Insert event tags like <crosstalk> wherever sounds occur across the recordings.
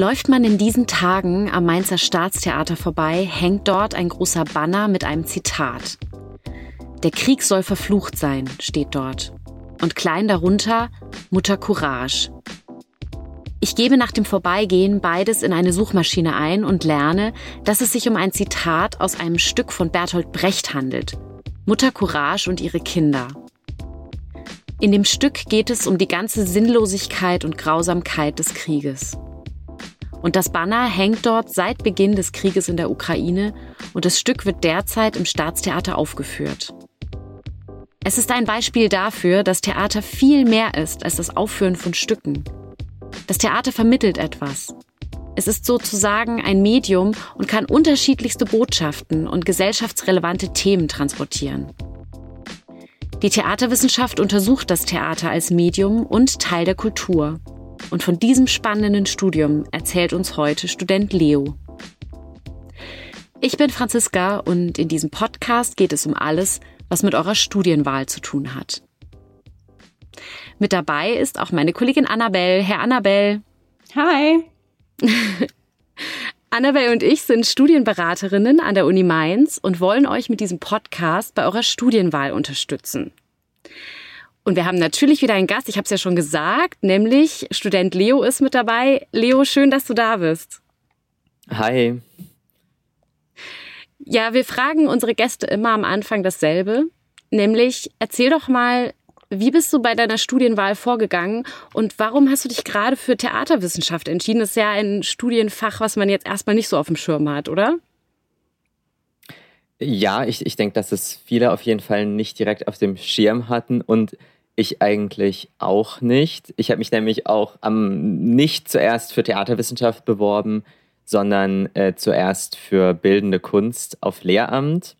Läuft man in diesen Tagen am Mainzer Staatstheater vorbei, hängt dort ein großer Banner mit einem Zitat. Der Krieg soll verflucht sein, steht dort. Und klein darunter Mutter Courage. Ich gebe nach dem Vorbeigehen beides in eine Suchmaschine ein und lerne, dass es sich um ein Zitat aus einem Stück von Bertolt Brecht handelt. Mutter Courage und ihre Kinder. In dem Stück geht es um die ganze Sinnlosigkeit und Grausamkeit des Krieges. Und das Banner hängt dort seit Beginn des Krieges in der Ukraine und das Stück wird derzeit im Staatstheater aufgeführt. Es ist ein Beispiel dafür, dass Theater viel mehr ist als das Aufführen von Stücken. Das Theater vermittelt etwas. Es ist sozusagen ein Medium und kann unterschiedlichste Botschaften und gesellschaftsrelevante Themen transportieren. Die Theaterwissenschaft untersucht das Theater als Medium und Teil der Kultur. Und von diesem spannenden Studium erzählt uns heute Student Leo. Ich bin Franziska und in diesem Podcast geht es um alles, was mit eurer Studienwahl zu tun hat. Mit dabei ist auch meine Kollegin Annabelle. Herr Annabelle. Hi. <laughs> Annabelle und ich sind Studienberaterinnen an der Uni Mainz und wollen euch mit diesem Podcast bei eurer Studienwahl unterstützen. Und wir haben natürlich wieder einen Gast, ich habe es ja schon gesagt, nämlich Student Leo ist mit dabei. Leo, schön, dass du da bist. Hi. Ja, wir fragen unsere Gäste immer am Anfang dasselbe, nämlich erzähl doch mal, wie bist du bei deiner Studienwahl vorgegangen und warum hast du dich gerade für Theaterwissenschaft entschieden? Das ist ja ein Studienfach, was man jetzt erstmal nicht so auf dem Schirm hat, oder? Ja, ich, ich denke, dass es viele auf jeden Fall nicht direkt auf dem Schirm hatten und ich eigentlich auch nicht. Ich habe mich nämlich auch am, nicht zuerst für Theaterwissenschaft beworben, sondern äh, zuerst für bildende Kunst auf Lehramt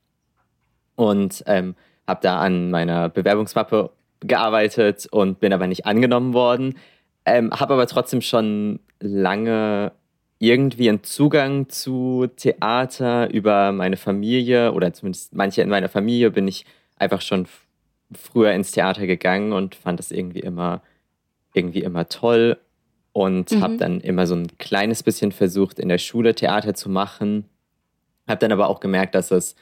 und ähm, habe da an meiner Bewerbungsmappe gearbeitet und bin aber nicht angenommen worden. Ähm, habe aber trotzdem schon lange irgendwie einen Zugang zu Theater über meine Familie oder zumindest manche in meiner Familie bin ich einfach schon früher ins Theater gegangen und fand das irgendwie immer irgendwie immer toll und mhm. habe dann immer so ein kleines bisschen versucht in der Schule Theater zu machen. Habe dann aber auch gemerkt, dass es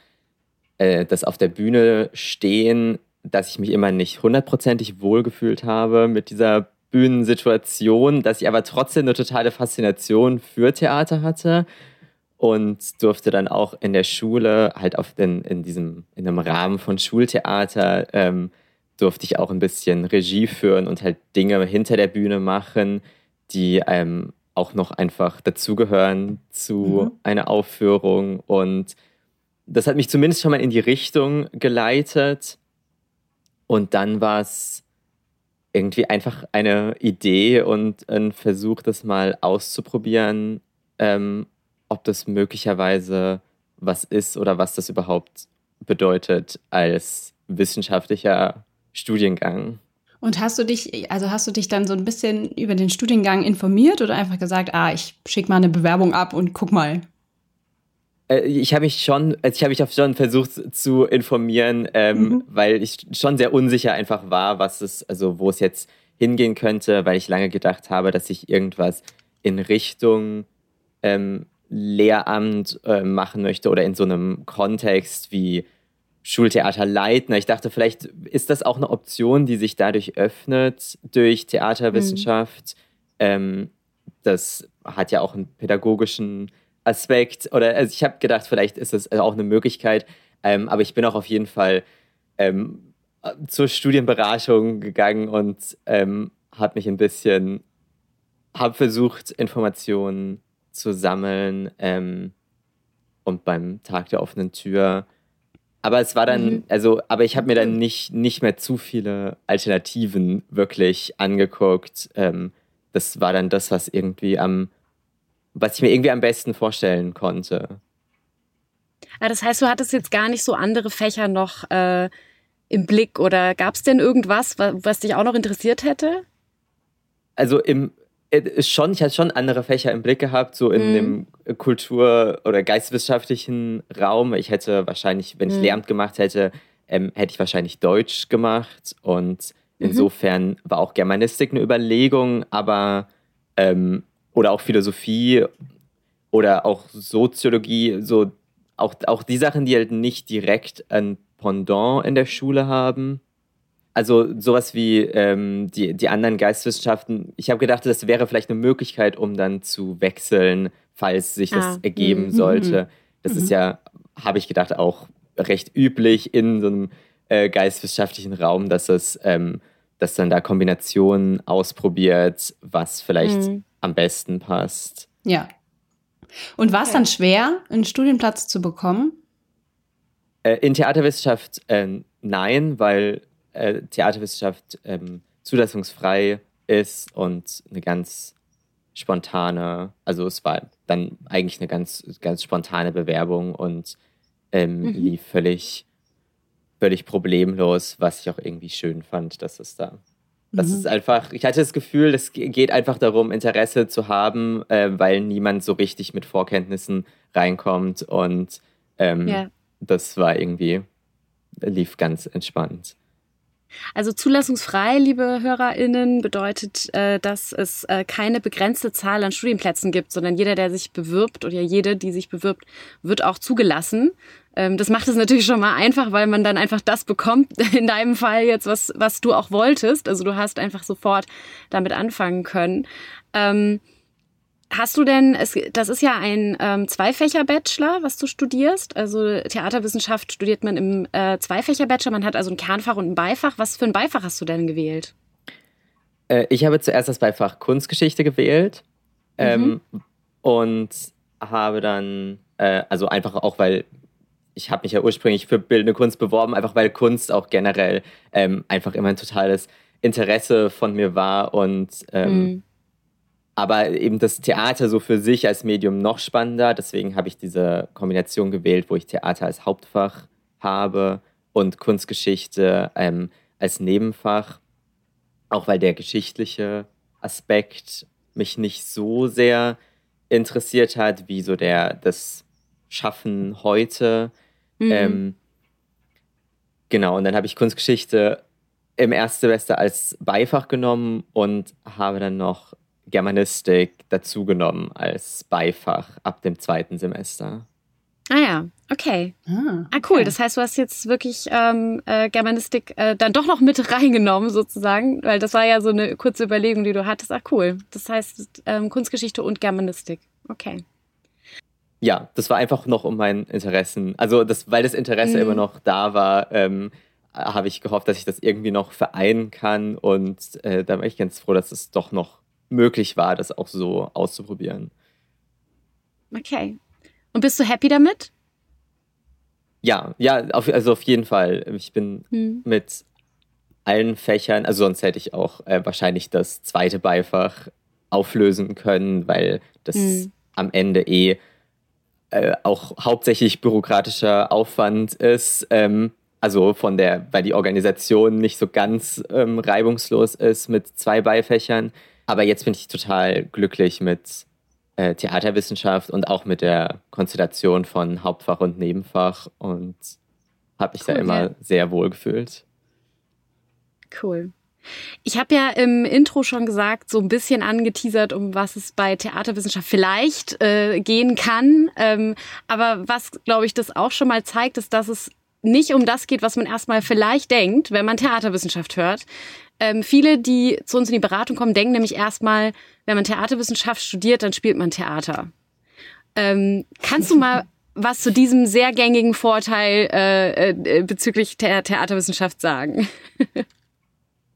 äh, das auf der Bühne stehen, dass ich mich immer nicht hundertprozentig wohlgefühlt habe mit dieser Bühnensituation, dass ich aber trotzdem eine totale Faszination für Theater hatte und durfte dann auch in der Schule, halt auf den, in diesem, in einem Rahmen von Schultheater, ähm, durfte ich auch ein bisschen Regie führen und halt Dinge hinter der Bühne machen, die einem auch noch einfach dazugehören zu mhm. einer Aufführung. Und das hat mich zumindest schon mal in die Richtung geleitet. Und dann war es irgendwie einfach eine Idee und ein Versuch, das mal auszuprobieren, ähm, ob das möglicherweise was ist oder was das überhaupt bedeutet als wissenschaftlicher Studiengang. Und hast du dich, also hast du dich dann so ein bisschen über den Studiengang informiert oder einfach gesagt, ah, ich schicke mal eine Bewerbung ab und guck mal? Äh, ich habe mich schon, also ich habe mich auch schon versucht zu informieren, ähm, mhm. weil ich schon sehr unsicher einfach war, was es, also wo es jetzt hingehen könnte, weil ich lange gedacht habe, dass ich irgendwas in Richtung ähm, Lehramt äh, machen möchte oder in so einem Kontext wie Schultheaterleitner. Ich dachte, vielleicht ist das auch eine Option, die sich dadurch öffnet durch Theaterwissenschaft. Mhm. Ähm, das hat ja auch einen pädagogischen Aspekt. Oder also ich habe gedacht, vielleicht ist es auch eine Möglichkeit. Ähm, aber ich bin auch auf jeden Fall ähm, zur Studienberatung gegangen und ähm, habe mich ein bisschen, habe versucht, Informationen zu sammeln ähm, und beim Tag der offenen Tür. Aber es war dann, mhm. also, aber ich habe mir dann nicht, nicht mehr zu viele Alternativen wirklich angeguckt. Ähm, das war dann das, was irgendwie am, was ich mir irgendwie am besten vorstellen konnte. Ah, das heißt, du hattest jetzt gar nicht so andere Fächer noch äh, im Blick oder gab es denn irgendwas, was, dich auch noch interessiert hätte? Also im, schon, ich hatte schon andere Fächer im Blick gehabt, so in mhm. dem Kultur- oder geistwissenschaftlichen Raum. Ich hätte wahrscheinlich, wenn ich mhm. Lehramt gemacht hätte, ähm, hätte ich wahrscheinlich Deutsch gemacht. Und mhm. insofern war auch Germanistik eine Überlegung, aber ähm, oder auch Philosophie oder auch Soziologie, so auch, auch die Sachen, die halt nicht direkt ein Pendant in der Schule haben. Also sowas wie ähm, die, die anderen Geisteswissenschaften. Ich habe gedacht, das wäre vielleicht eine Möglichkeit, um dann zu wechseln, falls sich das ah. ergeben mhm. sollte. Das mhm. ist ja, habe ich gedacht, auch recht üblich in so einem äh, geistwissenschaftlichen Raum, dass es, ähm, dass dann da Kombinationen ausprobiert, was vielleicht mhm. am besten passt. Ja. Und war es dann schwer, einen Studienplatz zu bekommen? Äh, in Theaterwissenschaft äh, nein, weil äh, Theaterwissenschaft ähm, zulassungsfrei ist und eine ganz spontane, also es war dann eigentlich eine ganz, ganz spontane Bewerbung und ähm, mhm. lief völlig, völlig problemlos, was ich auch irgendwie schön fand, dass es da. Das mhm. ist einfach, ich hatte das Gefühl, es geht einfach darum, Interesse zu haben, äh, weil niemand so richtig mit Vorkenntnissen reinkommt und ähm, ja. das war irgendwie, lief ganz entspannt. Also zulassungsfrei, liebe HörerInnen, bedeutet, äh, dass es äh, keine begrenzte Zahl an Studienplätzen gibt, sondern jeder, der sich bewirbt oder jede, die sich bewirbt, wird auch zugelassen. Ähm, das macht es natürlich schon mal einfach, weil man dann einfach das bekommt, <laughs> in deinem Fall jetzt, was, was du auch wolltest. Also du hast einfach sofort damit anfangen können. Hast du denn, es, das ist ja ein ähm, Zweifächer-Bachelor, was du studierst. Also Theaterwissenschaft studiert man im äh, Zweifächer-Bachelor. Man hat also ein Kernfach und ein Beifach. Was für ein Beifach hast du denn gewählt? Äh, ich habe zuerst das Beifach Kunstgeschichte gewählt ähm, mhm. und habe dann, äh, also einfach auch, weil ich habe mich ja ursprünglich für bildende Kunst beworben, einfach weil Kunst auch generell ähm, einfach immer ein totales Interesse von mir war und ähm, mhm aber eben das Theater so für sich als Medium noch spannender. Deswegen habe ich diese Kombination gewählt, wo ich Theater als Hauptfach habe und Kunstgeschichte ähm, als Nebenfach. Auch weil der geschichtliche Aspekt mich nicht so sehr interessiert hat, wie so der das Schaffen heute. Mhm. Ähm, genau, und dann habe ich Kunstgeschichte im Erstsemester als Beifach genommen und habe dann noch Germanistik dazugenommen als Beifach ab dem zweiten Semester. Ah ja, okay. Ah, ah cool. Das heißt, du hast jetzt wirklich ähm, äh, Germanistik äh, dann doch noch mit <laughs> reingenommen, sozusagen, weil das war ja so eine kurze Überlegung, die du hattest. Ah, cool. Das heißt ähm, Kunstgeschichte und Germanistik. Okay. Ja, das war einfach noch um mein Interessen. Also, das, weil das Interesse mhm. immer noch da war, ähm, habe ich gehofft, dass ich das irgendwie noch vereinen kann. Und äh, da war ich ganz froh, dass es doch noch möglich war, das auch so auszuprobieren. Okay. Und bist du happy damit? Ja, ja, auf, also auf jeden Fall. Ich bin hm. mit allen Fächern, also sonst hätte ich auch äh, wahrscheinlich das zweite Beifach auflösen können, weil das hm. am Ende eh äh, auch hauptsächlich bürokratischer Aufwand ist. Ähm, also von der, weil die Organisation nicht so ganz ähm, reibungslos ist mit zwei Beifächern. Aber jetzt bin ich total glücklich mit äh, Theaterwissenschaft und auch mit der Konstellation von Hauptfach und Nebenfach und habe mich cool, da immer ja. sehr wohl gefühlt. Cool. Ich habe ja im Intro schon gesagt, so ein bisschen angeteasert, um was es bei Theaterwissenschaft vielleicht äh, gehen kann. Ähm, aber was, glaube ich, das auch schon mal zeigt, ist, dass es nicht um das geht, was man erstmal vielleicht denkt, wenn man Theaterwissenschaft hört, ähm, viele, die zu uns in die Beratung kommen, denken nämlich erstmal, wenn man Theaterwissenschaft studiert, dann spielt man Theater. Ähm, kannst du mal <laughs> was zu diesem sehr gängigen Vorteil äh, äh, bezüglich der Theaterwissenschaft sagen?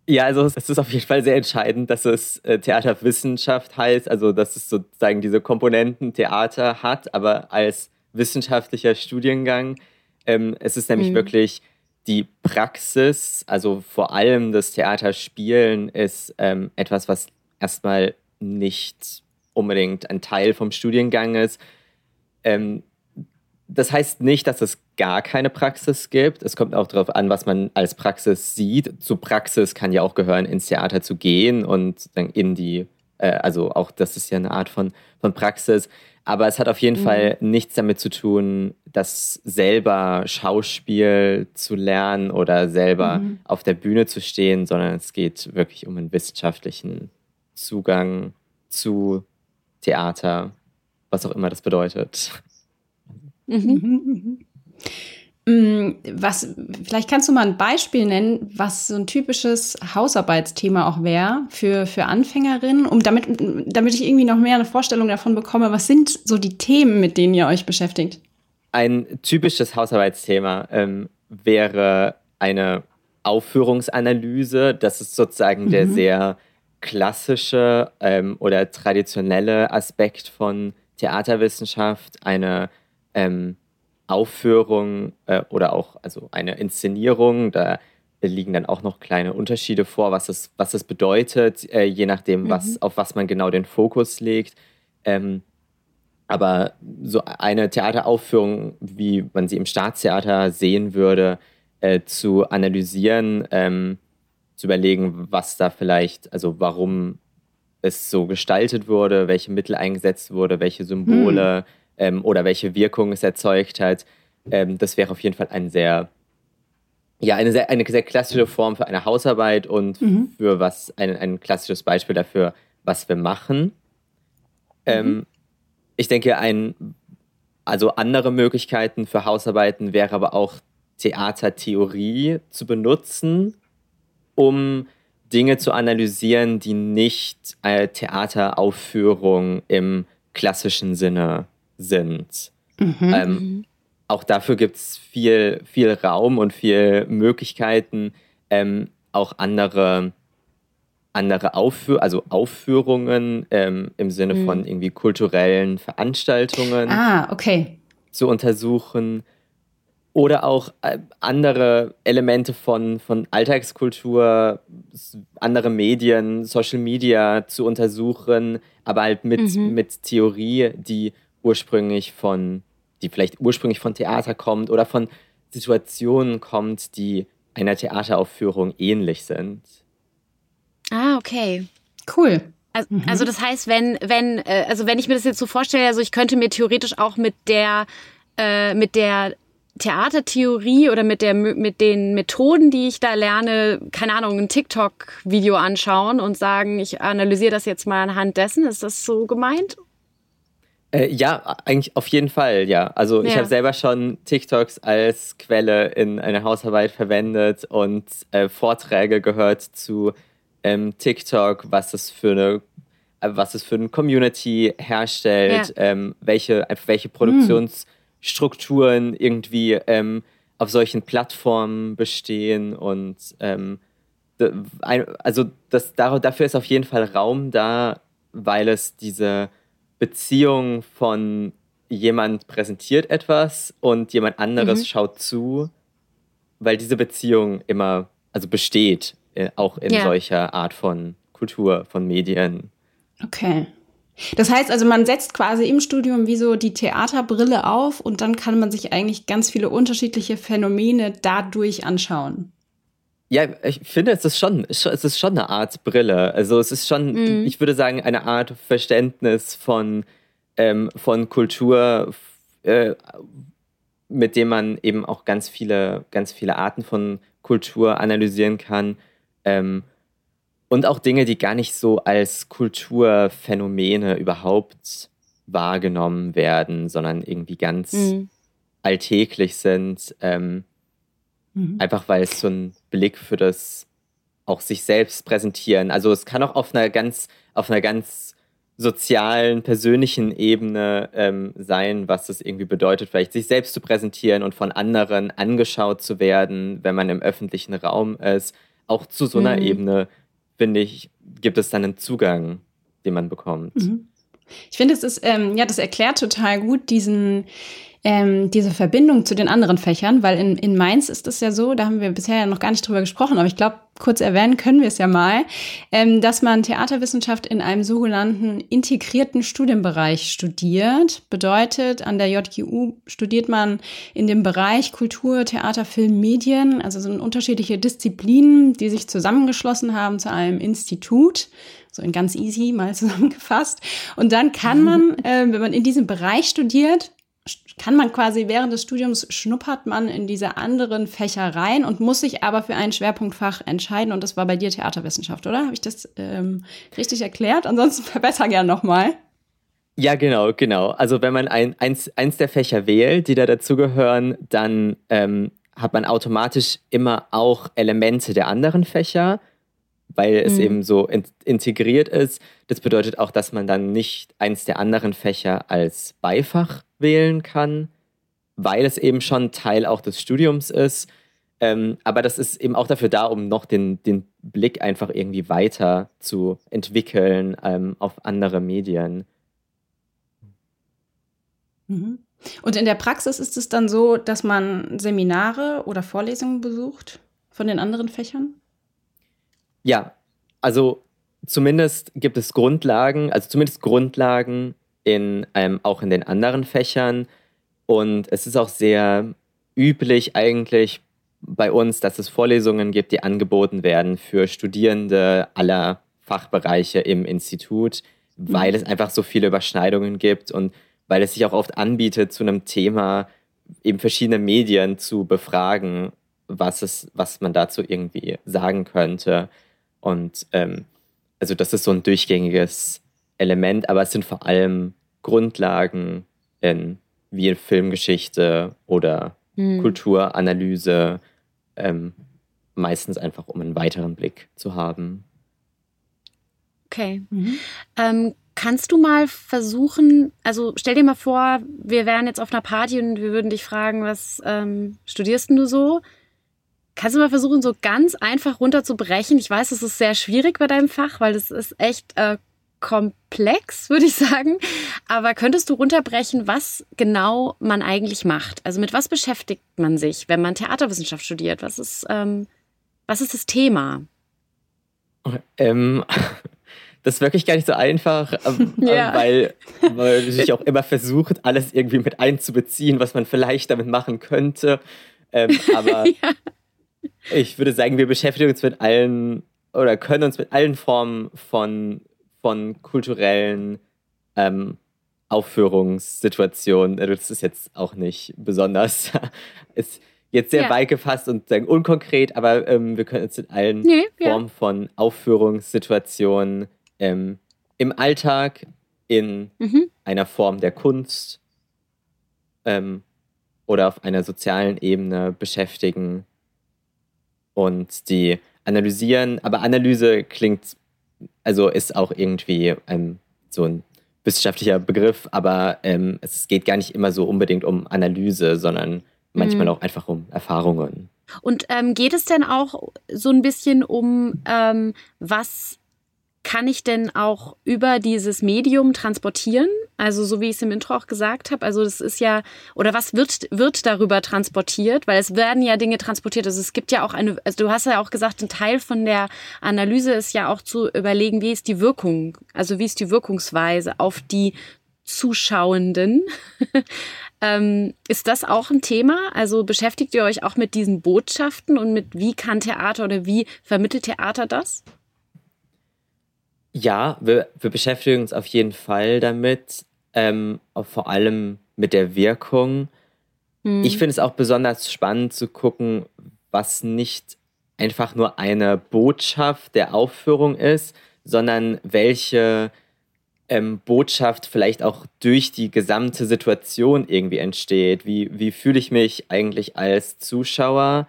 Ja, also es ist auf jeden Fall sehr entscheidend, dass es äh, Theaterwissenschaft heißt, also dass es sozusagen diese Komponenten Theater hat, aber als wissenschaftlicher Studiengang. Ähm, es ist nämlich mhm. wirklich die Praxis, also vor allem das Theaterspielen, ist ähm, etwas, was erstmal nicht unbedingt ein Teil vom Studiengang ist. Ähm, das heißt nicht, dass es gar keine Praxis gibt. Es kommt auch darauf an, was man als Praxis sieht. Zu Praxis kann ja auch gehören, ins Theater zu gehen und dann in die, also auch das ist ja eine Art von, von Praxis. Aber es hat auf jeden mhm. Fall nichts damit zu tun, das selber Schauspiel zu lernen oder selber mhm. auf der Bühne zu stehen, sondern es geht wirklich um einen wissenschaftlichen Zugang zu Theater, was auch immer das bedeutet. Mhm. Mm, was, vielleicht kannst du mal ein Beispiel nennen, was so ein typisches Hausarbeitsthema auch wäre für, für Anfängerinnen, um damit, damit ich irgendwie noch mehr eine Vorstellung davon bekomme, was sind so die Themen, mit denen ihr euch beschäftigt? Ein typisches Hausarbeitsthema ähm, wäre eine Aufführungsanalyse. Das ist sozusagen mhm. der sehr klassische ähm, oder traditionelle Aspekt von Theaterwissenschaft, eine ähm, Aufführung äh, oder auch also eine Inszenierung. Da liegen dann auch noch kleine Unterschiede vor, was es, was es bedeutet, äh, je nachdem, was, mhm. auf was man genau den Fokus legt. Ähm, aber so eine Theateraufführung, wie man sie im Staatstheater sehen würde, äh, zu analysieren, ähm, zu überlegen, was da vielleicht, also warum es so gestaltet wurde, welche Mittel eingesetzt wurde, welche Symbole hm. Ähm, oder welche Wirkung es erzeugt hat. Ähm, das wäre auf jeden Fall ein sehr, ja, eine sehr, eine sehr klassische Form für eine Hausarbeit und mhm. für was ein, ein klassisches Beispiel dafür, was wir machen. Ähm, mhm. ich denke, ein, also andere Möglichkeiten für Hausarbeiten wäre aber auch Theatertheorie zu benutzen, um Dinge zu analysieren, die nicht eine Theateraufführung im klassischen Sinne sind. Mhm. Ähm, auch dafür gibt es viel, viel Raum und viel Möglichkeiten, ähm, auch andere, andere Aufführ also Aufführungen ähm, im Sinne mhm. von irgendwie kulturellen Veranstaltungen ah, okay. zu untersuchen oder auch äh, andere Elemente von, von Alltagskultur, andere Medien, Social Media zu untersuchen, aber halt mit, mhm. mit Theorie, die ursprünglich von, die vielleicht ursprünglich von Theater kommt oder von Situationen kommt, die einer Theateraufführung ähnlich sind. Ah, okay. Cool. Also, mhm. also das heißt, wenn, wenn, äh, also wenn ich mir das jetzt so vorstelle, also ich könnte mir theoretisch auch mit der äh, mit der Theatertheorie oder mit, der, mit den Methoden, die ich da lerne, keine Ahnung, ein TikTok-Video anschauen und sagen, ich analysiere das jetzt mal anhand dessen. Ist das so gemeint? Äh, ja, eigentlich auf jeden Fall, ja. Also ja. ich habe selber schon TikToks als Quelle in einer Hausarbeit verwendet und äh, Vorträge gehört zu ähm, TikTok, was es für eine äh, was es für eine Community herstellt, ja. ähm, welche, welche Produktions- hm Strukturen irgendwie ähm, auf solchen Plattformen bestehen und ähm, also das, dafür ist auf jeden Fall Raum da, weil es diese Beziehung von jemand präsentiert etwas und jemand anderes mhm. schaut zu, weil diese Beziehung immer also besteht, äh, auch in ja. solcher Art von Kultur, von Medien. Okay. Das heißt also, man setzt quasi im Studium wie so die Theaterbrille auf und dann kann man sich eigentlich ganz viele unterschiedliche Phänomene dadurch anschauen. Ja, ich finde, es ist schon, es ist schon eine Art Brille. Also es ist schon, mhm. ich würde sagen, eine Art Verständnis von, ähm, von Kultur, äh, mit dem man eben auch ganz viele, ganz viele Arten von Kultur analysieren kann. Ähm, und auch Dinge, die gar nicht so als Kulturphänomene überhaupt wahrgenommen werden, sondern irgendwie ganz mhm. alltäglich sind. Ähm, mhm. Einfach weil es so ein Blick für das auch sich selbst präsentieren. Also es kann auch auf einer ganz, auf einer ganz sozialen, persönlichen Ebene ähm, sein, was es irgendwie bedeutet, vielleicht sich selbst zu präsentieren und von anderen angeschaut zu werden, wenn man im öffentlichen Raum ist. Auch zu so einer mhm. Ebene finde ich, gibt es dann einen Zugang, den man bekommt. Mhm. Ich finde, es ist, ähm, ja, das erklärt total gut diesen, ähm, diese Verbindung zu den anderen Fächern, weil in, in Mainz ist es ja so, da haben wir bisher ja noch gar nicht drüber gesprochen, aber ich glaube, kurz erwähnen können wir es ja mal, ähm, dass man Theaterwissenschaft in einem sogenannten integrierten Studienbereich studiert. Bedeutet, an der JGU studiert man in dem Bereich Kultur, Theater, Film, Medien, also sind unterschiedliche Disziplinen, die sich zusammengeschlossen haben zu einem Institut so in ganz easy mal <laughs> zusammengefasst. Und dann kann man, äh, wenn man in diesem Bereich studiert, kann man quasi während des Studiums schnuppert man in diese anderen Fächer rein und muss sich aber für ein Schwerpunktfach entscheiden. Und das war bei dir Theaterwissenschaft, oder? Habe ich das ähm, richtig erklärt? Ansonsten <laughs> verbessere gerne nochmal. Ja, genau, genau. Also wenn man ein, eins, eins der Fächer wählt, die da dazugehören, dann ähm, hat man automatisch immer auch Elemente der anderen Fächer, weil es mhm. eben so in, integriert ist. Das bedeutet auch, dass man dann nicht eins der anderen Fächer als Beifach wählen kann, weil es eben schon Teil auch des Studiums ist. Ähm, aber das ist eben auch dafür da, um noch den, den Blick einfach irgendwie weiter zu entwickeln ähm, auf andere Medien. Mhm. Und in der Praxis ist es dann so, dass man Seminare oder Vorlesungen besucht von den anderen Fächern? Ja, also zumindest gibt es Grundlagen, also zumindest Grundlagen in, ähm, auch in den anderen Fächern. Und es ist auch sehr üblich eigentlich bei uns, dass es Vorlesungen gibt, die angeboten werden für Studierende aller Fachbereiche im Institut, weil mhm. es einfach so viele Überschneidungen gibt und weil es sich auch oft anbietet, zu einem Thema eben verschiedene Medien zu befragen, was, es, was man dazu irgendwie sagen könnte. Und ähm, also das ist so ein durchgängiges Element, aber es sind vor allem Grundlagen in, wie in Filmgeschichte oder mhm. Kulturanalyse, ähm, meistens einfach um einen weiteren Blick zu haben. Okay. Mhm. Ähm, kannst du mal versuchen, also stell dir mal vor, wir wären jetzt auf einer Party und wir würden dich fragen, was ähm, studierst du so? Kannst du mal versuchen, so ganz einfach runterzubrechen? Ich weiß, es ist sehr schwierig bei deinem Fach, weil das ist echt äh, komplex, <laughs> würde ich sagen. Aber könntest du runterbrechen, was genau man eigentlich macht? Also mit was beschäftigt man sich, wenn man Theaterwissenschaft studiert? Was ist, ähm, was ist das Thema? Ähm, <laughs> das ist wirklich gar nicht so einfach, ähm, <laughs> ja. weil, weil man sich auch immer versucht, alles irgendwie mit einzubeziehen, was man vielleicht damit machen könnte. Ähm, aber ja. ich würde sagen, wir beschäftigen uns mit allen oder können uns mit allen Formen von von kulturellen ähm, Aufführungssituationen. Also das ist jetzt auch nicht besonders, <laughs> ist jetzt sehr ja. weit gefasst und sagen unkonkret, aber ähm, wir können uns in allen nee, Formen ja. von Aufführungssituationen ähm, im Alltag, in mhm. einer Form der Kunst ähm, oder auf einer sozialen Ebene beschäftigen und die analysieren. Aber Analyse klingt also ist auch irgendwie ähm, so ein wissenschaftlicher Begriff, aber ähm, es geht gar nicht immer so unbedingt um Analyse, sondern manchmal mhm. auch einfach um Erfahrungen. Und ähm, geht es denn auch so ein bisschen um, ähm, was kann ich denn auch über dieses Medium transportieren? Also so wie ich es im Intro auch gesagt habe, also das ist ja, oder was wird, wird darüber transportiert? Weil es werden ja Dinge transportiert. Also es gibt ja auch eine, also du hast ja auch gesagt, ein Teil von der Analyse ist ja auch zu überlegen, wie ist die Wirkung, also wie ist die Wirkungsweise auf die Zuschauenden. <laughs> ähm, ist das auch ein Thema? Also beschäftigt ihr euch auch mit diesen Botschaften und mit wie kann Theater oder wie vermittelt Theater das? Ja, wir, wir beschäftigen uns auf jeden Fall damit, ähm, vor allem mit der Wirkung. Mhm. Ich finde es auch besonders spannend zu gucken, was nicht einfach nur eine Botschaft der Aufführung ist, sondern welche ähm, Botschaft vielleicht auch durch die gesamte Situation irgendwie entsteht. Wie, wie fühle ich mich eigentlich als Zuschauer?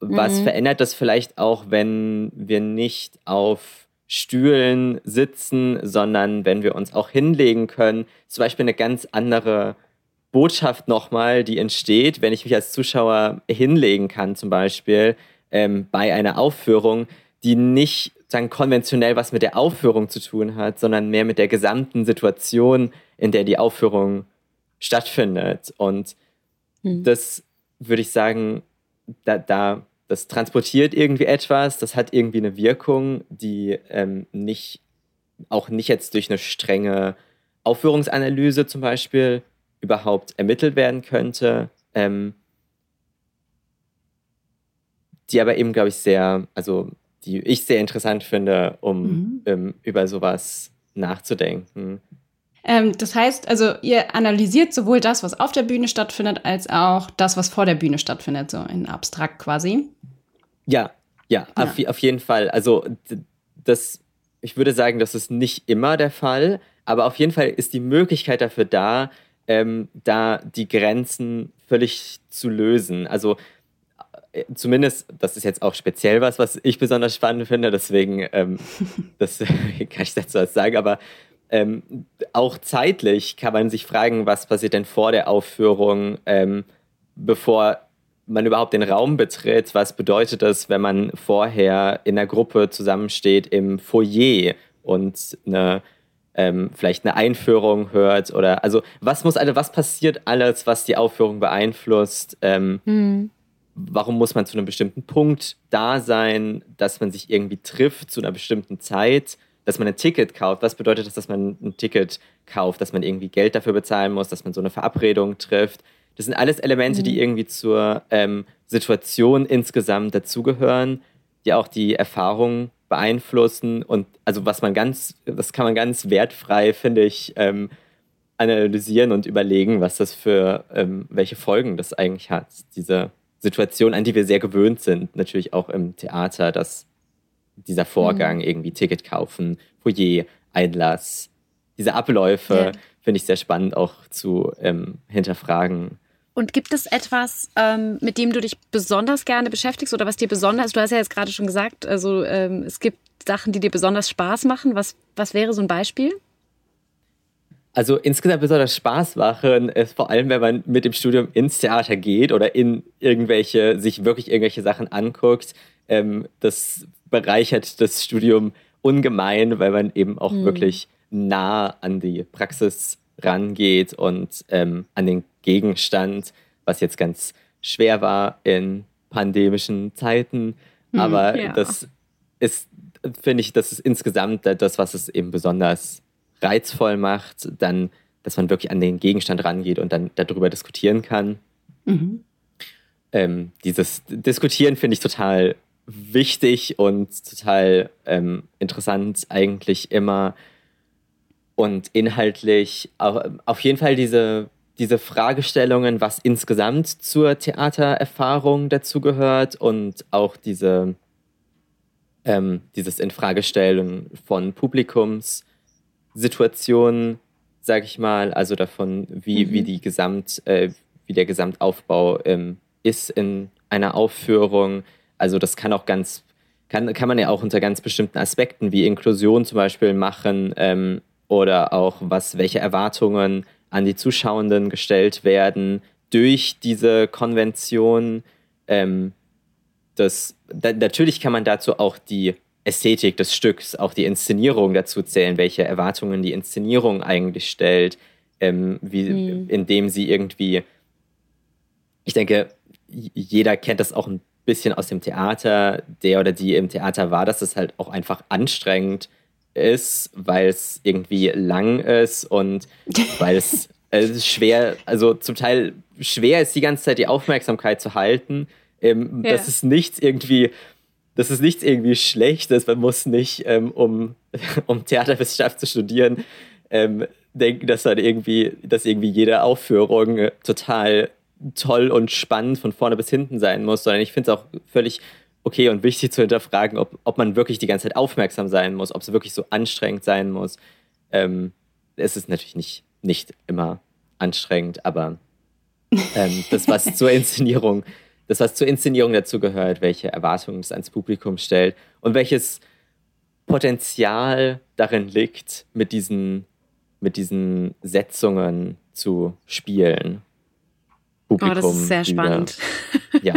Was mhm. verändert das vielleicht auch, wenn wir nicht auf Stühlen sitzen, sondern wenn wir uns auch hinlegen können. Zum Beispiel eine ganz andere Botschaft nochmal, die entsteht, wenn ich mich als Zuschauer hinlegen kann, zum Beispiel ähm, bei einer Aufführung, die nicht sagen, konventionell was mit der Aufführung zu tun hat, sondern mehr mit der gesamten Situation, in der die Aufführung stattfindet. Und mhm. das würde ich sagen, da, da das transportiert irgendwie etwas, das hat irgendwie eine Wirkung, die ähm, nicht, auch nicht jetzt durch eine strenge Aufführungsanalyse zum Beispiel überhaupt ermittelt werden könnte, ähm, die aber eben, glaube ich, sehr, also die ich sehr interessant finde, um mhm. ähm, über sowas nachzudenken. Ähm, das heißt, also ihr analysiert sowohl das, was auf der Bühne stattfindet, als auch das, was vor der Bühne stattfindet, so in abstrakt quasi. Ja, ja, ja. Auf, auf jeden Fall. Also das, ich würde sagen, das ist nicht immer der Fall, Aber auf jeden Fall ist die Möglichkeit dafür da, ähm, da die Grenzen völlig zu lösen. Also äh, zumindest, das ist jetzt auch speziell was, was ich besonders spannend finde, deswegen ähm, <laughs> das <laughs> kann ich dazu was sagen, aber ähm, auch zeitlich kann man sich fragen, was passiert denn vor der Aufführung, ähm, bevor man überhaupt den Raum betritt. Was bedeutet das, wenn man vorher in einer Gruppe zusammensteht im Foyer und eine, ähm, vielleicht eine Einführung hört? Oder also was muss also was passiert alles, was die Aufführung beeinflusst? Mhm. Warum muss man zu einem bestimmten Punkt da sein, dass man sich irgendwie trifft zu einer bestimmten Zeit? Dass man ein Ticket kauft. Was bedeutet das, dass man ein Ticket kauft, dass man irgendwie Geld dafür bezahlen muss, dass man so eine Verabredung trifft? Das sind alles Elemente, mhm. die irgendwie zur ähm, Situation insgesamt dazugehören, die auch die Erfahrung beeinflussen und also was man ganz, das kann man ganz wertfrei, finde ich, ähm, analysieren und überlegen, was das für, ähm, welche Folgen das eigentlich hat. Diese Situation, an die wir sehr gewöhnt sind, natürlich auch im Theater, dass dieser Vorgang, mhm. irgendwie Ticket kaufen, Foyer, Einlass, diese Abläufe ja. finde ich sehr spannend auch zu ähm, hinterfragen. Und gibt es etwas, ähm, mit dem du dich besonders gerne beschäftigst oder was dir besonders, du hast ja jetzt gerade schon gesagt, also ähm, es gibt Sachen, die dir besonders Spaß machen. Was, was wäre so ein Beispiel? Also insgesamt besonders Spaß machen ist vor allem, wenn man mit dem Studium ins Theater geht oder in irgendwelche, sich wirklich irgendwelche Sachen anguckt. Ähm, das bereichert das Studium ungemein, weil man eben auch mhm. wirklich nah an die Praxis rangeht und ähm, an den Gegenstand, was jetzt ganz schwer war in pandemischen Zeiten. Mhm, Aber ja. das ist, finde ich, das ist insgesamt das, was es eben besonders reizvoll macht, dann, dass man wirklich an den Gegenstand rangeht und dann darüber diskutieren kann. Mhm. Ähm, dieses Diskutieren finde ich total wichtig und total ähm, interessant eigentlich immer und inhaltlich auf, auf jeden Fall diese, diese Fragestellungen, was insgesamt zur Theatererfahrung dazugehört und auch diese, ähm, dieses Infragestellen von Publikumssituationen, sag ich mal, also davon, wie, mhm. wie die Gesamt, äh, wie der Gesamtaufbau ähm, ist in einer Aufführung, also das kann auch ganz, kann, kann man ja auch unter ganz bestimmten Aspekten wie Inklusion zum Beispiel machen ähm, oder auch was, welche Erwartungen an die Zuschauenden gestellt werden durch diese Konvention. Ähm, das, da, natürlich kann man dazu auch die Ästhetik des Stücks, auch die Inszenierung dazu zählen, welche Erwartungen die Inszenierung eigentlich stellt, ähm, wie, mhm. indem sie irgendwie, ich denke, jeder kennt das auch ein bisschen aus dem Theater, der oder die im Theater war, dass es halt auch einfach anstrengend ist, weil es irgendwie lang ist und <laughs> weil es äh, schwer, also zum Teil schwer ist, die ganze Zeit die Aufmerksamkeit zu halten. Ähm, ja. Das ist nichts irgendwie, das ist nichts irgendwie Schlechtes. Man muss nicht, ähm, um, <laughs> um Theaterwissenschaft zu studieren, ähm, denken, dass dann irgendwie, dass irgendwie jede Aufführung total toll und spannend von vorne bis hinten sein muss, sondern ich finde es auch völlig okay und wichtig zu hinterfragen, ob, ob man wirklich die ganze Zeit aufmerksam sein muss, ob es wirklich so anstrengend sein muss. Ähm, es ist natürlich nicht, nicht immer anstrengend, aber ähm, das, was zur <laughs> Inszenierung, das, was zur Inszenierung dazu gehört, welche Erwartungen es ans Publikum stellt und welches Potenzial darin liegt, mit diesen, mit diesen Setzungen zu spielen. Publikum. Oh, das ist sehr spannend. <laughs> ja.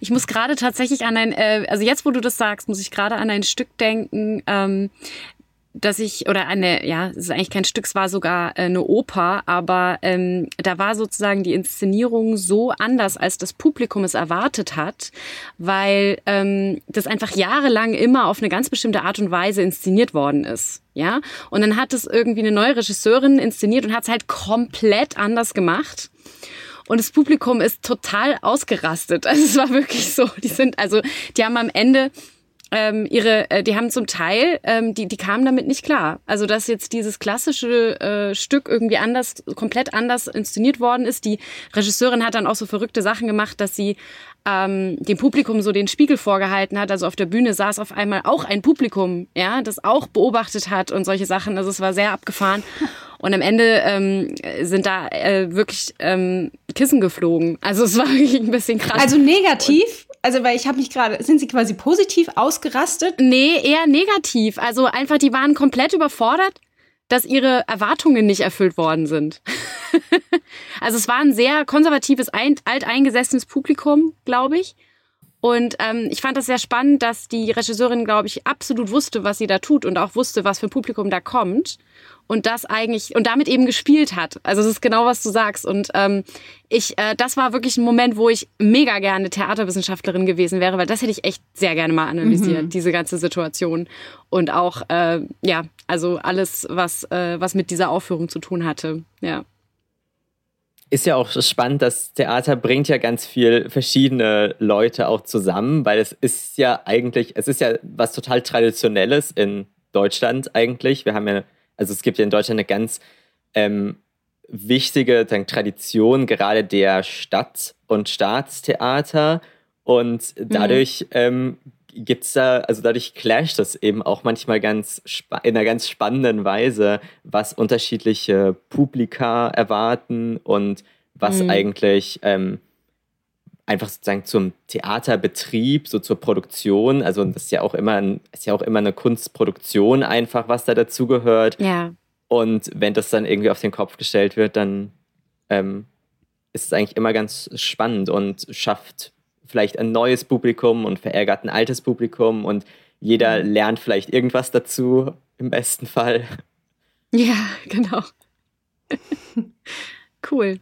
Ich muss gerade tatsächlich an ein, äh, also jetzt, wo du das sagst, muss ich gerade an ein Stück denken, ähm, dass ich, oder eine, ja, es ist eigentlich kein Stück, es war sogar äh, eine Oper, aber ähm, da war sozusagen die Inszenierung so anders, als das Publikum es erwartet hat, weil ähm, das einfach jahrelang immer auf eine ganz bestimmte Art und Weise inszeniert worden ist. Ja, und dann hat es irgendwie eine neue Regisseurin inszeniert und hat es halt komplett anders gemacht. Und das Publikum ist total ausgerastet. <laughs> Also es war wirklich so. Die sind, also, die haben am Ende ähm, ihre, äh, die haben zum Teil, ähm, die, die kamen damit nicht klar. Also dass jetzt dieses klassische äh, Stück irgendwie anders, komplett anders inszeniert worden ist. Die Regisseurin hat dann auch so verrückte Sachen gemacht, dass sie ähm, dem Publikum so den Spiegel vorgehalten hat. Also auf der Bühne saß auf einmal auch ein Publikum, ja, das auch beobachtet hat und solche Sachen. Also es war sehr abgefahren. Und am Ende ähm, sind da äh, wirklich ähm, Kissen geflogen. Also es war wirklich ein bisschen krass. Also negativ? Also, weil ich habe mich gerade, sind sie quasi positiv ausgerastet? Nee, eher negativ. Also einfach, die waren komplett überfordert, dass ihre Erwartungen nicht erfüllt worden sind. <laughs> also es war ein sehr konservatives, alteingesessenes Publikum, glaube ich. Und ähm, ich fand das sehr spannend, dass die Regisseurin, glaube ich, absolut wusste, was sie da tut und auch wusste, was für ein Publikum da kommt und das eigentlich und damit eben gespielt hat. Also es ist genau, was du sagst. Und ähm, ich, äh, das war wirklich ein Moment, wo ich mega gerne Theaterwissenschaftlerin gewesen wäre, weil das hätte ich echt sehr gerne mal analysiert, mhm. diese ganze Situation und auch äh, ja, also alles, was äh, was mit dieser Aufführung zu tun hatte. Ja ist ja auch spannend, das Theater bringt ja ganz viel verschiedene Leute auch zusammen, weil es ist ja eigentlich, es ist ja was total Traditionelles in Deutschland eigentlich. Wir haben ja, also es gibt ja in Deutschland eine ganz ähm, wichtige dann, Tradition gerade der Stadt- und Staatstheater und mhm. dadurch mhm. ähm, gibt es da, also dadurch clasht das eben auch manchmal ganz in einer ganz spannenden Weise, was unterschiedliche Publika erwarten und was mhm. eigentlich ähm, einfach sozusagen zum Theaterbetrieb, so zur Produktion, also das ist ja auch immer ein, ist ja auch immer eine Kunstproduktion einfach, was da dazugehört. Ja. Und wenn das dann irgendwie auf den Kopf gestellt wird, dann ähm, ist es eigentlich immer ganz spannend und schafft vielleicht ein neues Publikum und verärgert ein altes Publikum und jeder mhm. lernt vielleicht irgendwas dazu, im besten Fall. Ja, genau. <laughs> cool.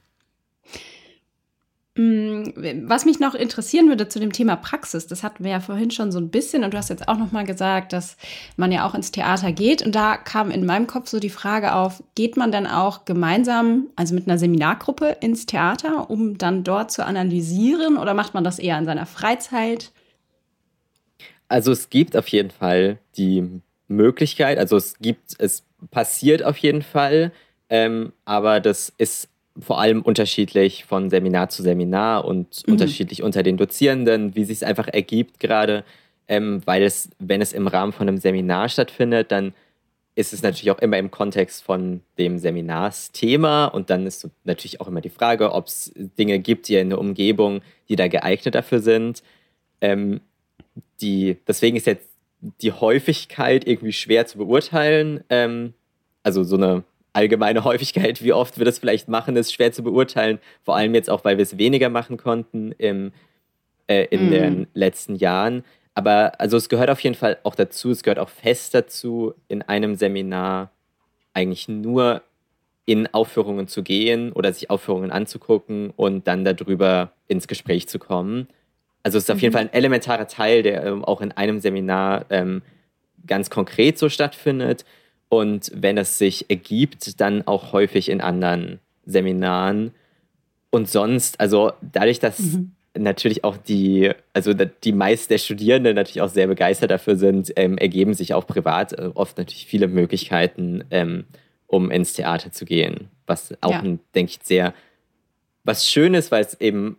Mm, was mich noch interessieren würde zu dem Thema Praxis, das hatten wir ja vorhin schon so ein bisschen und du hast jetzt auch noch mal gesagt, dass man ja auch ins Theater geht und da kam in meinem Kopf so die Frage auf, geht man dann auch gemeinsam, also mit einer Seminargruppe ins Theater, um dann dort zu analysieren oder macht man das eher in seiner Freizeit? Also es gibt auf jeden Fall die Möglichkeit, also es gibt, es passiert auf jeden Fall, ähm, aber das ist vor allem unterschiedlich von Seminar zu Seminar und mhm. unterschiedlich unter den Dozierenden, wie sich es einfach ergibt gerade, ähm, weil es, wenn es im Rahmen von einem Seminar stattfindet, dann ist es natürlich auch immer im Kontext von dem Seminarsthema und dann ist natürlich auch immer die Frage, ob es Dinge gibt hier in der Umgebung, die da geeignet dafür sind. Ähm, die, deswegen ist jetzt die Häufigkeit irgendwie schwer zu beurteilen. Ähm, also so eine allgemeine Häufigkeit, wie oft wir das vielleicht machen, ist schwer zu beurteilen. Vor allem jetzt auch, weil wir es weniger machen konnten im, äh, in mm. den letzten Jahren. Aber also es gehört auf jeden Fall auch dazu, es gehört auch fest dazu, in einem Seminar eigentlich nur in Aufführungen zu gehen oder sich Aufführungen anzugucken und dann darüber ins Gespräch zu kommen. Also es ist auf jeden mhm. Fall ein elementarer Teil, der ähm, auch in einem Seminar ähm, ganz konkret so stattfindet und wenn es sich ergibt, dann auch häufig in anderen Seminaren. Und sonst, also dadurch, dass mhm. natürlich auch die, also die meisten der Studierenden natürlich auch sehr begeistert dafür sind, ähm, ergeben sich auch privat äh, oft natürlich viele Möglichkeiten, ähm, um ins Theater zu gehen. Was auch, ja. denke ich, sehr was Schönes, weil es eben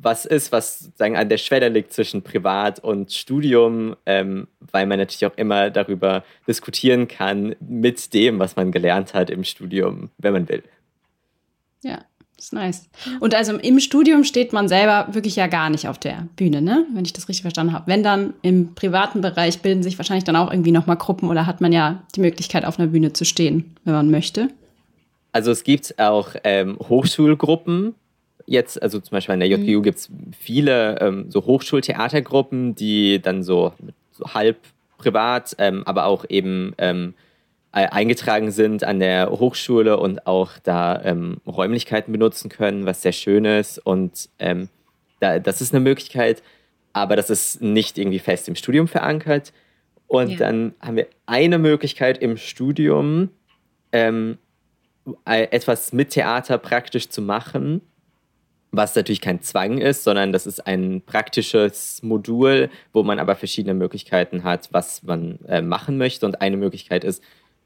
was ist, was sozusagen an der Schwelle liegt zwischen Privat und Studium, ähm, weil man natürlich auch immer darüber diskutieren kann mit dem, was man gelernt hat im Studium, wenn man will. Ja, ist nice. Und also im Studium steht man selber wirklich ja gar nicht auf der Bühne, ne? Wenn ich das richtig verstanden habe. Wenn dann im privaten Bereich bilden sich wahrscheinlich dann auch irgendwie nochmal Gruppen oder hat man ja die Möglichkeit, auf einer Bühne zu stehen, wenn man möchte. Also es gibt auch ähm, Hochschulgruppen, jetzt, also zum Beispiel an der JGU mhm. gibt es viele ähm, so Hochschultheatergruppen, die dann so, so halb privat, ähm, aber auch eben ähm, eingetragen sind an der Hochschule und auch da ähm, Räumlichkeiten benutzen können, was sehr schön ist. Und ähm, da, das ist eine Möglichkeit, aber das ist nicht irgendwie fest im Studium verankert. Und ja. dann haben wir eine Möglichkeit im Studium, ähm, etwas mit Theater praktisch zu machen. Was natürlich kein Zwang ist, sondern das ist ein praktisches Modul, wo man aber verschiedene Möglichkeiten hat, was man äh, machen möchte. Und eine Möglichkeit ist,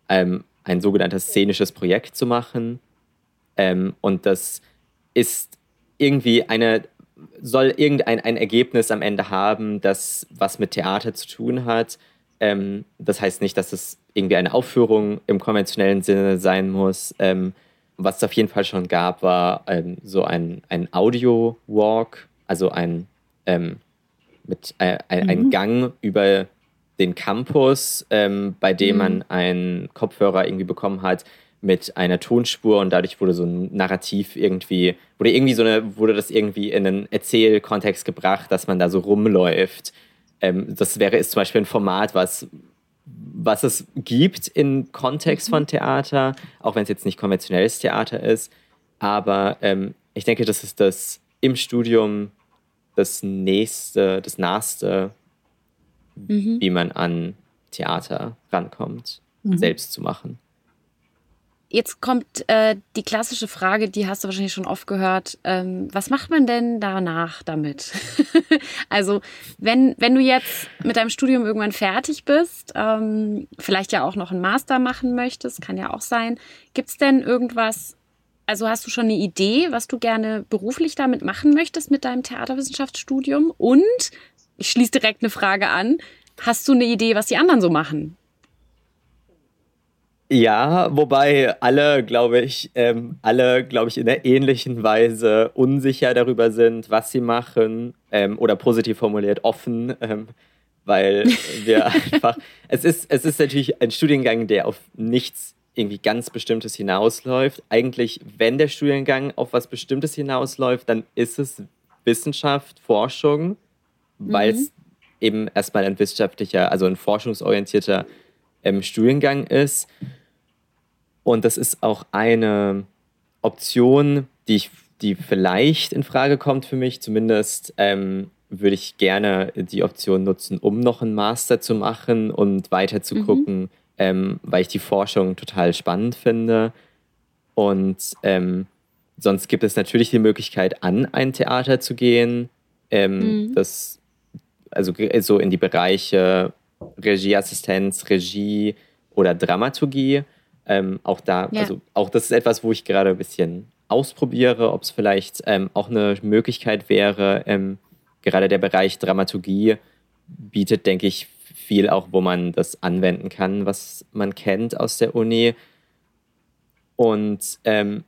ähm, ein sogenanntes szenisches Projekt zu machen. Ähm, und das ist irgendwie eine, soll irgendein ein Ergebnis am Ende haben, das was mit Theater zu tun hat. Ähm, das heißt nicht, dass es irgendwie eine Aufführung im konventionellen Sinne sein muss. Was es auf jeden Fall schon gab, war ähm, so ein, ein Audio-Walk, also ein, ähm, mit, äh, ein, mhm. ein Gang über den Campus, ähm, bei dem mhm. man einen Kopfhörer irgendwie bekommen hat mit einer Tonspur und dadurch wurde so ein Narrativ irgendwie, wurde irgendwie so eine, wurde das irgendwie in einen Erzählkontext gebracht, dass man da so rumläuft. Ähm, das wäre ist zum Beispiel ein Format, was was es gibt im Kontext von Theater, auch wenn es jetzt nicht konventionelles Theater ist. Aber ähm, ich denke, das ist das im Studium das nächste, das naheste, mhm. wie man an Theater rankommt, mhm. selbst zu machen. Jetzt kommt äh, die klassische Frage, die hast du wahrscheinlich schon oft gehört. Ähm, was macht man denn danach damit? <laughs> also, wenn, wenn du jetzt mit deinem Studium irgendwann fertig bist, ähm, vielleicht ja auch noch einen Master machen möchtest, kann ja auch sein. Gibt es denn irgendwas, also hast du schon eine Idee, was du gerne beruflich damit machen möchtest mit deinem Theaterwissenschaftsstudium? Und ich schließe direkt eine Frage an. Hast du eine Idee, was die anderen so machen? Ja, wobei alle, glaube ich, ähm, alle, glaube ich, in einer ähnlichen Weise unsicher darüber sind, was sie machen ähm, oder positiv formuliert offen, ähm, weil <laughs> wir einfach, es ist, es ist natürlich ein Studiengang, der auf nichts irgendwie ganz Bestimmtes hinausläuft. Eigentlich, wenn der Studiengang auf was Bestimmtes hinausläuft, dann ist es Wissenschaft, Forschung, mhm. weil es eben erstmal ein wissenschaftlicher, also ein forschungsorientierter ähm, Studiengang ist. Und das ist auch eine Option, die, ich, die vielleicht in Frage kommt für mich. Zumindest ähm, würde ich gerne die Option nutzen, um noch einen Master zu machen und weiter zu mhm. gucken, ähm, weil ich die Forschung total spannend finde. Und ähm, sonst gibt es natürlich die Möglichkeit, an ein Theater zu gehen. Ähm, mhm. Das, also so in die Bereiche Regieassistenz, Regie oder Dramaturgie. Ähm, auch da, ja. also auch das ist etwas, wo ich gerade ein bisschen ausprobiere, ob es vielleicht ähm, auch eine Möglichkeit wäre. Ähm, gerade der Bereich Dramaturgie bietet, denke ich, viel auch, wo man das anwenden kann, was man kennt aus der Uni. Und ähm,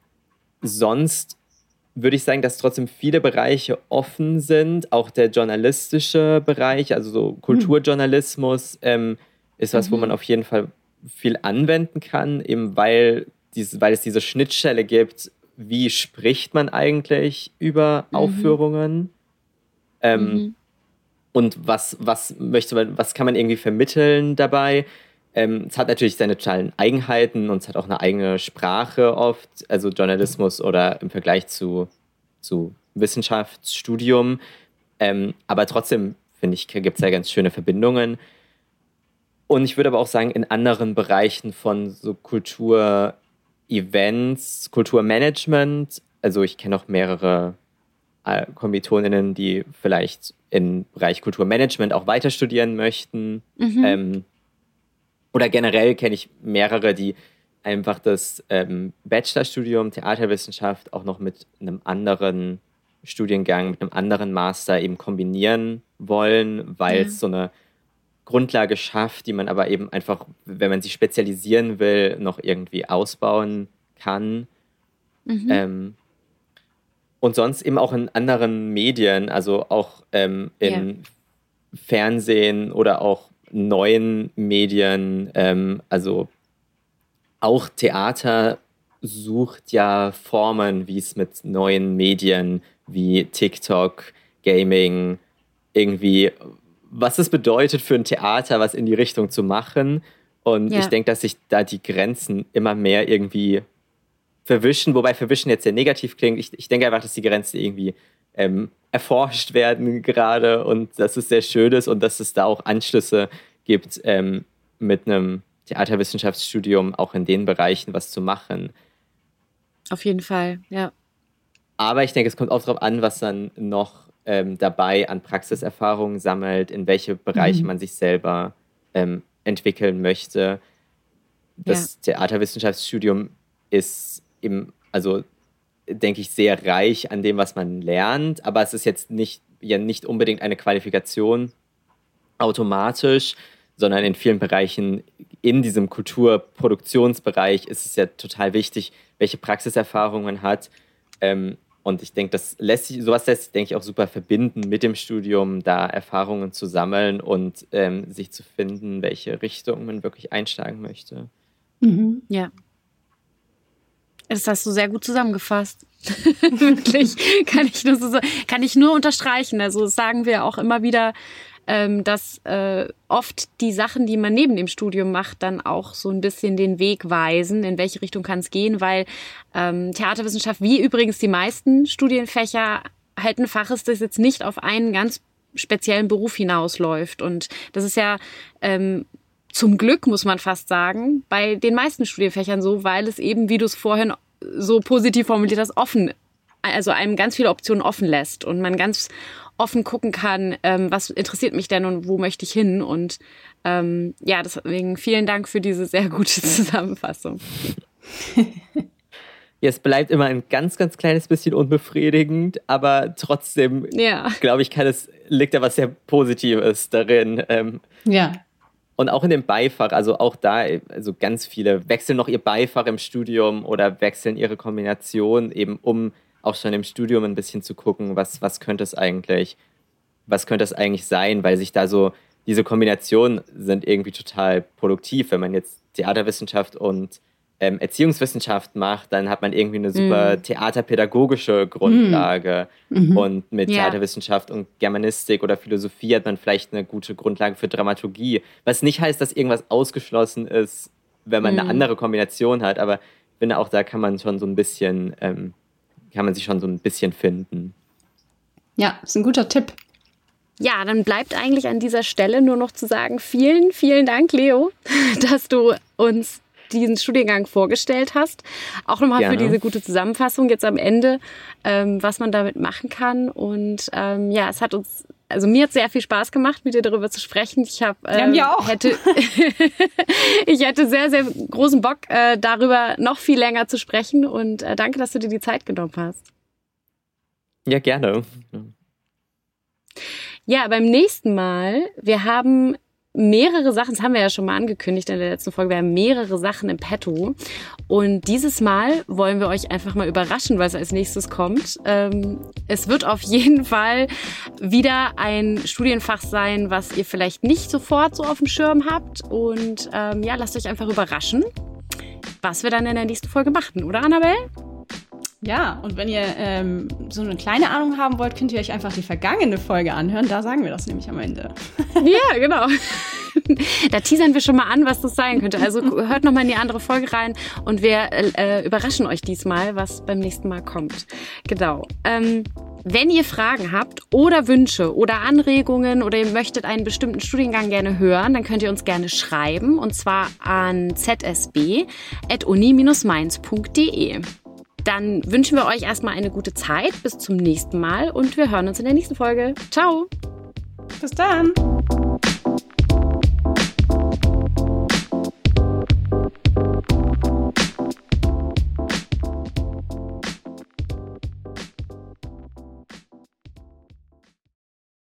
sonst würde ich sagen, dass trotzdem viele Bereiche offen sind. Auch der journalistische Bereich, also so Kulturjournalismus, ähm, ist was, mhm. wo man auf jeden Fall viel anwenden kann, eben weil, diese, weil es diese Schnittstelle gibt, wie spricht man eigentlich über mhm. Aufführungen? Ähm, mhm. Und was, was möchte man, was kann man irgendwie vermitteln dabei? Ähm, es hat natürlich seine totalen Eigenheiten und es hat auch eine eigene Sprache oft, also Journalismus oder im Vergleich zu, zu Wissenschaftsstudium. Ähm, aber trotzdem, finde ich, gibt es da ganz schöne Verbindungen. Und ich würde aber auch sagen, in anderen Bereichen von so Kultur-Events, Kulturmanagement, also ich kenne auch mehrere äh, Kommilitoninnen, die vielleicht im Bereich Kulturmanagement auch weiter studieren möchten. Mhm. Ähm, oder generell kenne ich mehrere, die einfach das ähm, Bachelorstudium Theaterwissenschaft auch noch mit einem anderen Studiengang, mit einem anderen Master eben kombinieren wollen, weil ja. es so eine Grundlage schafft, die man aber eben einfach, wenn man sich spezialisieren will, noch irgendwie ausbauen kann. Mhm. Ähm, und sonst eben auch in anderen Medien, also auch ähm, in ja. Fernsehen oder auch neuen Medien, ähm, also auch Theater sucht ja Formen, wie es mit neuen Medien wie TikTok, Gaming irgendwie was es bedeutet für ein Theater, was in die Richtung zu machen. Und ja. ich denke, dass sich da die Grenzen immer mehr irgendwie verwischen, wobei verwischen jetzt sehr negativ klingt. Ich, ich denke einfach, dass die Grenzen irgendwie ähm, erforscht werden gerade und dass es sehr schön ist und dass es da auch Anschlüsse gibt, ähm, mit einem Theaterwissenschaftsstudium auch in den Bereichen was zu machen. Auf jeden Fall, ja. aber ich denke, es kommt auch darauf an, was dann noch ähm, dabei an Praxiserfahrungen sammelt, in welche Bereiche mhm. man sich selber ähm, entwickeln möchte. Das ja. Theaterwissenschaftsstudium ist im, also denke ich, sehr reich an dem, was man lernt, aber es ist jetzt nicht, ja nicht unbedingt eine Qualifikation automatisch, sondern in vielen Bereichen in diesem Kulturproduktionsbereich ist es ja total wichtig, welche Praxiserfahrung man hat. Ähm, und ich denke, das lässt sich, sowas lässt sich, denke ich, auch super verbinden mit dem Studium, da Erfahrungen zu sammeln und ähm, sich zu finden, welche Richtung man wirklich einschlagen möchte. Mhm. Ja. Das hast du sehr gut zusammengefasst. <laughs> Wirklich, kann ich, nur so, kann ich nur unterstreichen. Also das sagen wir auch immer wieder, ähm, dass äh, oft die Sachen, die man neben dem Studium macht, dann auch so ein bisschen den Weg weisen, in welche Richtung kann es gehen, weil ähm, Theaterwissenschaft, wie übrigens die meisten Studienfächer, halt ein Fach ist, das jetzt nicht auf einen ganz speziellen Beruf hinausläuft. Und das ist ja ähm, zum Glück, muss man fast sagen, bei den meisten Studienfächern so, weil es eben, wie du es vorhin so positiv formuliert hast, offen, also einem ganz viele Optionen offen lässt und man ganz offen gucken kann, ähm, was interessiert mich denn und wo möchte ich hin. Und ähm, ja, deswegen vielen Dank für diese sehr gute Zusammenfassung. <laughs> Ja, es bleibt immer ein ganz, ganz kleines bisschen unbefriedigend, aber trotzdem, ja. glaube ich, kann es, liegt da was sehr Positives darin. Ähm, ja. Und auch in dem Beifach, also auch da, also ganz viele wechseln noch ihr Beifach im Studium oder wechseln ihre Kombination eben um auch schon im Studium ein bisschen zu gucken, was, was könnte es eigentlich, was könnte es eigentlich sein, weil sich da so, diese Kombinationen sind irgendwie total produktiv. Wenn man jetzt Theaterwissenschaft und ähm, Erziehungswissenschaft macht, dann hat man irgendwie eine super mm. theaterpädagogische Grundlage. Mm. Und mit ja. Theaterwissenschaft und Germanistik oder Philosophie hat man vielleicht eine gute Grundlage für Dramaturgie. Was nicht heißt, dass irgendwas ausgeschlossen ist, wenn man mm. eine andere Kombination hat. Aber ich finde, auch da kann man schon so ein bisschen ähm, kann man sich schon so ein bisschen finden. Ja, ist ein guter Tipp. Ja, dann bleibt eigentlich an dieser Stelle nur noch zu sagen, vielen, vielen Dank, Leo, <laughs> dass du uns diesen Studiengang vorgestellt hast. Auch nochmal Gerne. für diese gute Zusammenfassung jetzt am Ende, ähm, was man damit machen kann. Und ähm, ja, es hat uns also mir hat sehr viel Spaß gemacht, mit dir darüber zu sprechen. Ich habe äh, ja, hätte <laughs> ich hätte sehr sehr großen Bock äh, darüber noch viel länger zu sprechen und äh, danke, dass du dir die Zeit genommen hast. Ja, gerne. Ja, beim nächsten Mal, wir haben mehrere Sachen, das haben wir ja schon mal angekündigt in der letzten Folge, wir haben mehrere Sachen im Petto. Und dieses Mal wollen wir euch einfach mal überraschen, was als nächstes kommt. Ähm, es wird auf jeden Fall wieder ein Studienfach sein, was ihr vielleicht nicht sofort so auf dem Schirm habt. Und ähm, ja, lasst euch einfach überraschen, was wir dann in der nächsten Folge machen, oder Annabelle? Ja, und wenn ihr ähm, so eine kleine Ahnung haben wollt, könnt ihr euch einfach die vergangene Folge anhören. Da sagen wir das nämlich am Ende. <laughs> Ja, genau. Da teasern wir schon mal an, was das sein könnte. Also hört noch mal in die andere Folge rein und wir äh, überraschen euch diesmal, was beim nächsten Mal kommt. Genau. Ähm, wenn ihr Fragen habt oder Wünsche oder Anregungen oder ihr möchtet einen bestimmten Studiengang gerne hören, dann könnt ihr uns gerne schreiben und zwar an zsb.uni-mainz.de. Dann wünschen wir euch erstmal eine gute Zeit. Bis zum nächsten Mal und wir hören uns in der nächsten Folge. Ciao. Bis dann.